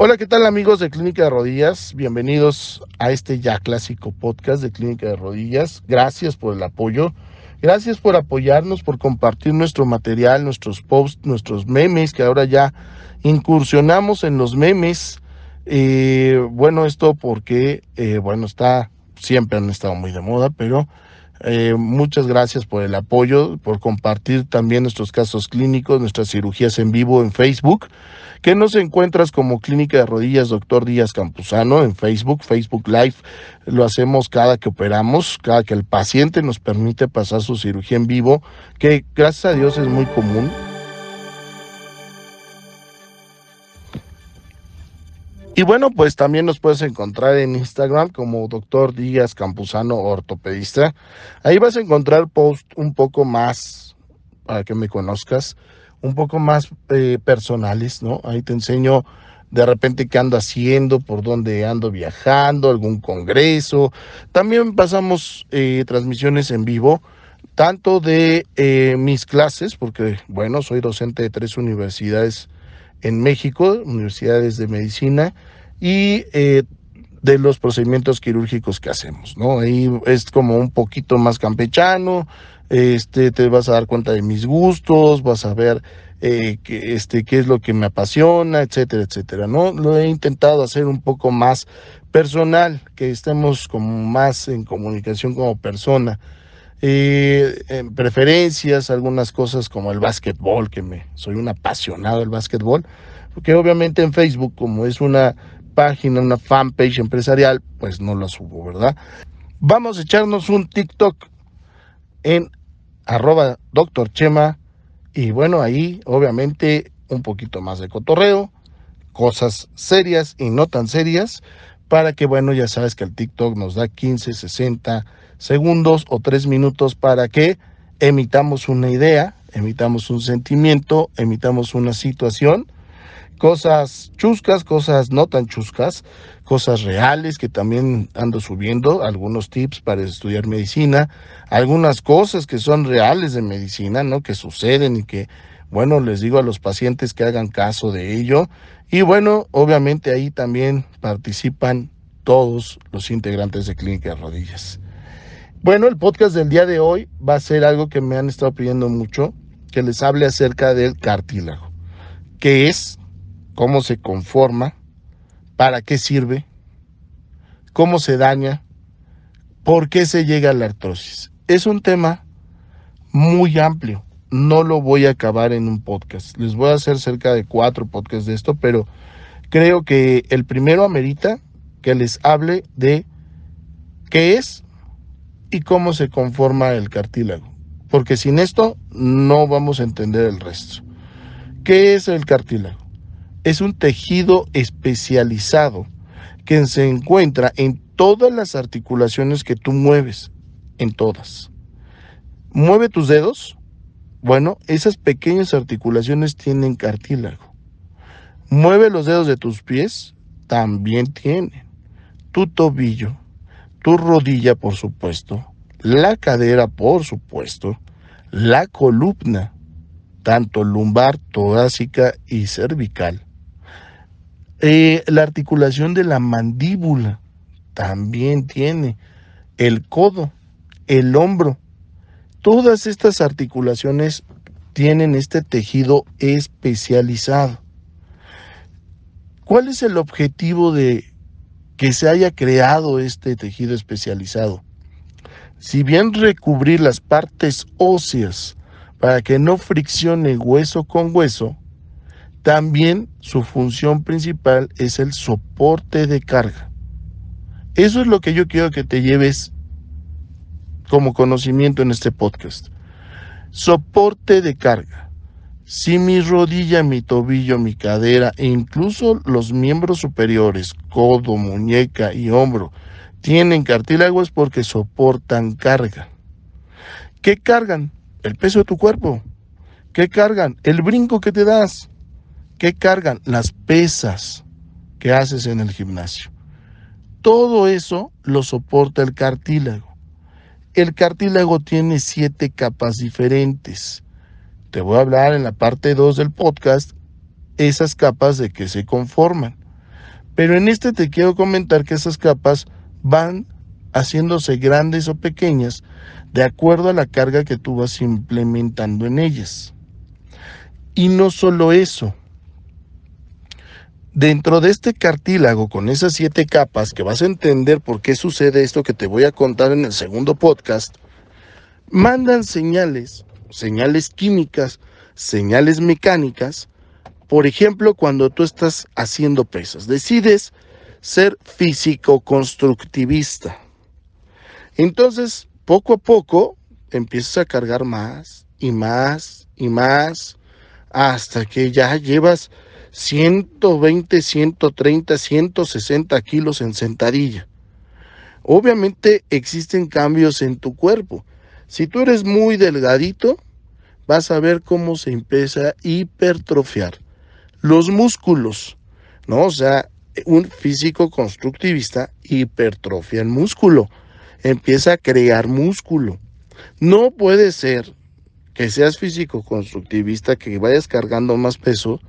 Hola, ¿qué tal amigos de Clínica de Rodillas? Bienvenidos a este ya clásico podcast de Clínica de Rodillas. Gracias por el apoyo. Gracias por apoyarnos, por compartir nuestro material, nuestros posts, nuestros memes, que ahora ya incursionamos en los memes. Eh, bueno, esto porque, eh, bueno, está, siempre han estado muy de moda, pero eh, muchas gracias por el apoyo, por compartir también nuestros casos clínicos, nuestras cirugías en vivo en Facebook que nos encuentras como Clínica de Rodillas Doctor Díaz Campuzano en Facebook, Facebook Live. Lo hacemos cada que operamos, cada que el paciente nos permite pasar su cirugía en vivo, que gracias a Dios es muy común. Y bueno, pues también nos puedes encontrar en Instagram como Doctor Díaz Campuzano Ortopedista. Ahí vas a encontrar posts un poco más para que me conozcas un poco más eh, personales, ¿no? Ahí te enseño de repente qué ando haciendo, por dónde ando viajando, algún congreso. También pasamos eh, transmisiones en vivo, tanto de eh, mis clases, porque bueno, soy docente de tres universidades en México, universidades de medicina, y de los procedimientos quirúrgicos que hacemos, ¿no? Ahí es como un poquito más campechano, este, te vas a dar cuenta de mis gustos, vas a ver eh, que, este, qué es lo que me apasiona, etcétera, etcétera, ¿no? Lo he intentado hacer un poco más personal, que estemos como más en comunicación como persona. Eh, en preferencias, algunas cosas como el básquetbol, que me soy un apasionado del básquetbol, porque obviamente en Facebook, como es una página, una fanpage empresarial, pues no la subo, ¿verdad? Vamos a echarnos un TikTok en arroba doctor Chema. Y bueno, ahí obviamente un poquito más de cotorreo, cosas serias y no tan serias, para que bueno, ya sabes que el TikTok nos da 15, 60 segundos o 3 minutos para que emitamos una idea, emitamos un sentimiento, emitamos una situación cosas chuscas, cosas no tan chuscas, cosas reales que también ando subiendo, algunos tips para estudiar medicina, algunas cosas que son reales de medicina, ¿no? Que suceden y que, bueno, les digo a los pacientes que hagan caso de ello. Y bueno, obviamente ahí también participan todos los integrantes de Clínica de Rodillas. Bueno, el podcast del día de hoy va a ser algo que me han estado pidiendo mucho, que les hable acerca del cartílago, que es cómo se conforma, para qué sirve, cómo se daña, por qué se llega a la artrosis. Es un tema muy amplio. No lo voy a acabar en un podcast. Les voy a hacer cerca de cuatro podcasts de esto, pero creo que el primero amerita que les hable de qué es y cómo se conforma el cartílago. Porque sin esto no vamos a entender el resto. ¿Qué es el cartílago? es un tejido especializado que se encuentra en todas las articulaciones que tú mueves, en todas. Mueve tus dedos. Bueno, esas pequeñas articulaciones tienen cartílago. Mueve los dedos de tus pies, también tienen. Tu tobillo, tu rodilla, por supuesto, la cadera, por supuesto, la columna, tanto lumbar, torácica y cervical, eh, la articulación de la mandíbula también tiene. El codo, el hombro. Todas estas articulaciones tienen este tejido especializado. ¿Cuál es el objetivo de que se haya creado este tejido especializado? Si bien recubrir las partes óseas para que no friccione hueso con hueso, también su función principal es el soporte de carga. Eso es lo que yo quiero que te lleves como conocimiento en este podcast. Soporte de carga. Si mi rodilla, mi tobillo, mi cadera e incluso los miembros superiores, codo, muñeca y hombro, tienen cartílago es porque soportan carga. ¿Qué cargan? El peso de tu cuerpo. ¿Qué cargan? El brinco que te das. ¿Qué cargan? Las pesas que haces en el gimnasio. Todo eso lo soporta el cartílago. El cartílago tiene siete capas diferentes. Te voy a hablar en la parte 2 del podcast esas capas de que se conforman. Pero en este te quiero comentar que esas capas van haciéndose grandes o pequeñas de acuerdo a la carga que tú vas implementando en ellas. Y no solo eso. Dentro de este cartílago, con esas siete capas, que vas a entender por qué sucede esto que te voy a contar en el segundo podcast, mandan señales, señales químicas, señales mecánicas. Por ejemplo, cuando tú estás haciendo pesas, decides ser físico-constructivista. Entonces, poco a poco, empiezas a cargar más y más y más hasta que ya llevas 120, 130, 160 kilos en sentadilla. Obviamente existen cambios en tu cuerpo. Si tú eres muy delgadito, vas a ver cómo se empieza a hipertrofiar los músculos, ¿no? O sea, un físico constructivista hipertrofia el músculo, empieza a crear músculo. No puede ser que seas físico constructivista, que vayas cargando más peso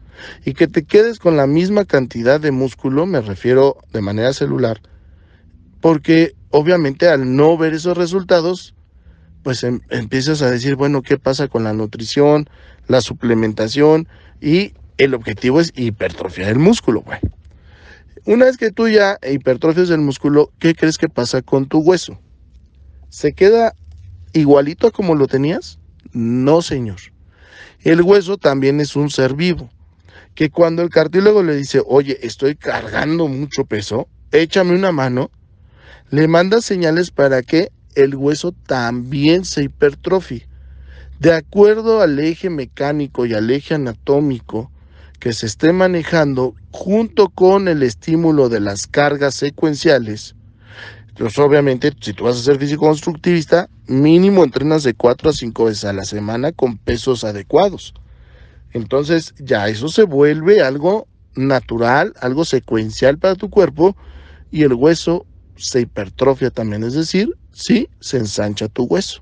y que te quedes con la misma cantidad de músculo, me refiero de manera celular, porque obviamente al no ver esos resultados, pues em, empiezas a decir, bueno, ¿qué pasa con la nutrición, la suplementación? Y el objetivo es hipertrofiar el músculo, güey. Una vez que tú ya hipertrofias el músculo, ¿qué crees que pasa con tu hueso? ¿Se queda igualito a como lo tenías? No, señor. El hueso también es un ser vivo, que cuando el cartílago le dice, oye, estoy cargando mucho peso, échame una mano, le manda señales para que el hueso también se hipertrofie. De acuerdo al eje mecánico y al eje anatómico que se esté manejando junto con el estímulo de las cargas secuenciales, pues obviamente si tú vas a ser físico constructivista, mínimo entrenas de 4 a 5 veces a la semana con pesos adecuados. Entonces ya eso se vuelve algo natural, algo secuencial para tu cuerpo y el hueso se hipertrofia también, es decir, sí se ensancha tu hueso.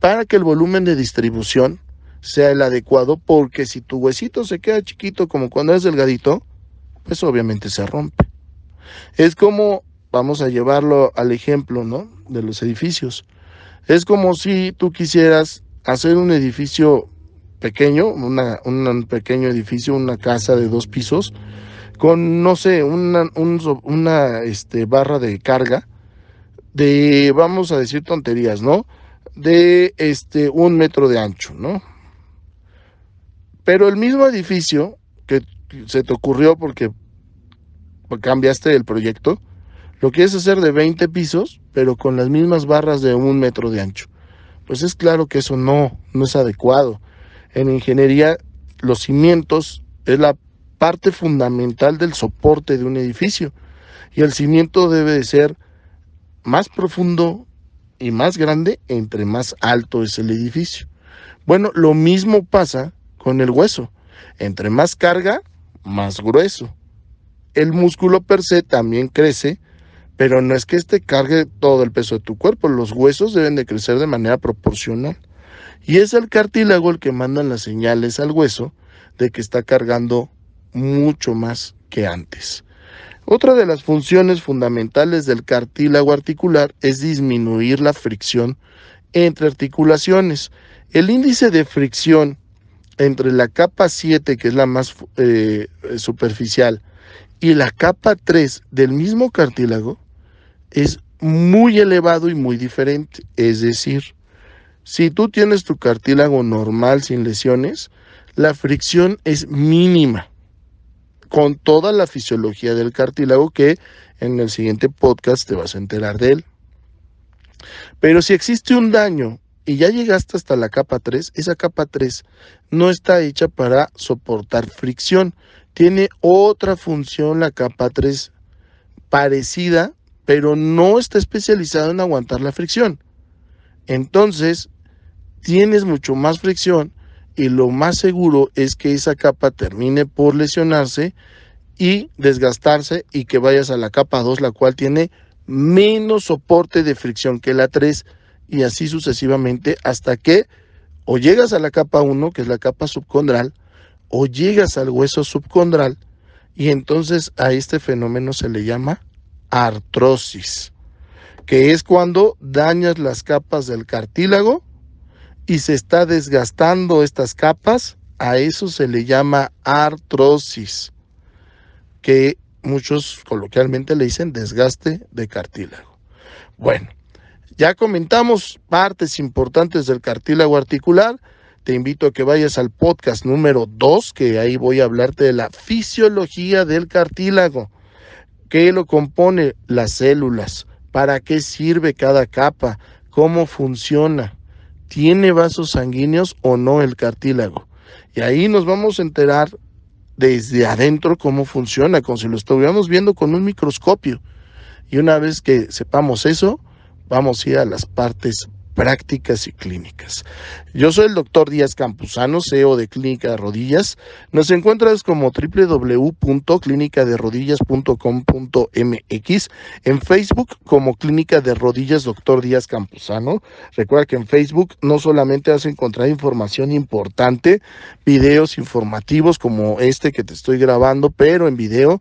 Para que el volumen de distribución sea el adecuado, porque si tu huesito se queda chiquito como cuando es delgadito, pues obviamente se rompe. Es como, vamos a llevarlo al ejemplo, ¿no? De los edificios. Es como si tú quisieras hacer un edificio pequeño, una, un pequeño edificio, una casa de dos pisos, con, no sé, una, una este, barra de carga de, vamos a decir tonterías, ¿no? De este, un metro de ancho, ¿no? Pero el mismo edificio que se te ocurrió porque cambiaste el proyecto, lo quieres hacer de 20 pisos, pero con las mismas barras de un metro de ancho. Pues es claro que eso no, no es adecuado. En ingeniería, los cimientos es la parte fundamental del soporte de un edificio. Y el cimiento debe de ser más profundo y más grande entre más alto es el edificio. Bueno, lo mismo pasa con el hueso. Entre más carga, más grueso. El músculo per se también crece, pero no es que este cargue todo el peso de tu cuerpo. Los huesos deben de crecer de manera proporcional. Y es el cartílago el que manda las señales al hueso de que está cargando mucho más que antes. Otra de las funciones fundamentales del cartílago articular es disminuir la fricción entre articulaciones. El índice de fricción entre la capa 7, que es la más eh, superficial, y la capa 3 del mismo cartílago es muy elevado y muy diferente. Es decir, si tú tienes tu cartílago normal sin lesiones, la fricción es mínima con toda la fisiología del cartílago que en el siguiente podcast te vas a enterar de él. Pero si existe un daño y ya llegaste hasta la capa 3, esa capa 3 no está hecha para soportar fricción. Tiene otra función la capa 3 parecida, pero no está especializada en aguantar la fricción. Entonces, tienes mucho más fricción y lo más seguro es que esa capa termine por lesionarse y desgastarse y que vayas a la capa 2, la cual tiene menos soporte de fricción que la 3 y así sucesivamente hasta que o llegas a la capa 1, que es la capa subcondral, o llegas al hueso subcondral y entonces a este fenómeno se le llama artrosis, que es cuando dañas las capas del cartílago y se está desgastando estas capas, a eso se le llama artrosis, que muchos coloquialmente le dicen desgaste de cartílago. Bueno, ya comentamos partes importantes del cartílago articular. Te invito a que vayas al podcast número 2, que ahí voy a hablarte de la fisiología del cartílago. ¿Qué lo compone? Las células. ¿Para qué sirve cada capa? ¿Cómo funciona? ¿Tiene vasos sanguíneos o no el cartílago? Y ahí nos vamos a enterar desde adentro cómo funciona, como si lo estuviéramos viendo con un microscopio. Y una vez que sepamos eso, vamos a ir a las partes prácticas y clínicas. Yo soy el doctor Díaz Campuzano, CEO de Clínica de Rodillas. Nos encuentras como www.clinicaderodillas.com.mx, en Facebook como Clínica de Rodillas Doctor Díaz Campuzano. Recuerda que en Facebook no solamente vas a encontrar información importante, videos informativos como este que te estoy grabando, pero en video,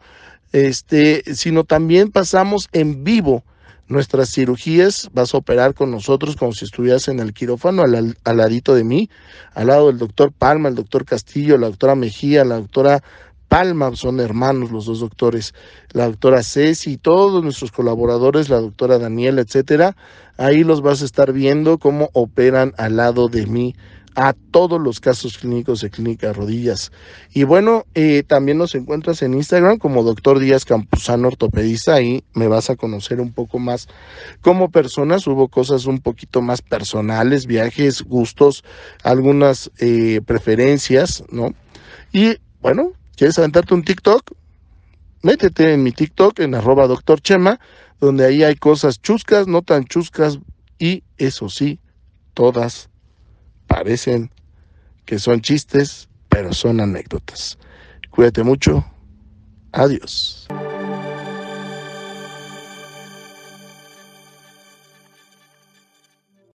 este, sino también pasamos en vivo nuestras cirugías, vas a operar con nosotros como si estuvieras en el quirófano al, ladito de mí, al lado del doctor Palma, el doctor Castillo, la doctora Mejía, la doctora Palma, son hermanos los dos doctores, la doctora Ceci, todos nuestros colaboradores, la doctora Daniela, etcétera, ahí los vas a estar viendo cómo operan al lado de mí a todos los casos clínicos de Clínica Rodillas. Y bueno, eh, también nos encuentras en Instagram como Doctor Díaz Campuzano Ortopedista. Ahí me vas a conocer un poco más como persona. Subo cosas un poquito más personales, viajes, gustos, algunas eh, preferencias, ¿no? Y bueno, ¿quieres aventarte un TikTok? Métete en mi TikTok en arroba doctor Chema, donde ahí hay cosas chuscas, no tan chuscas y eso sí, todas parecen que son chistes, pero son anécdotas. Cuídate mucho. Adiós.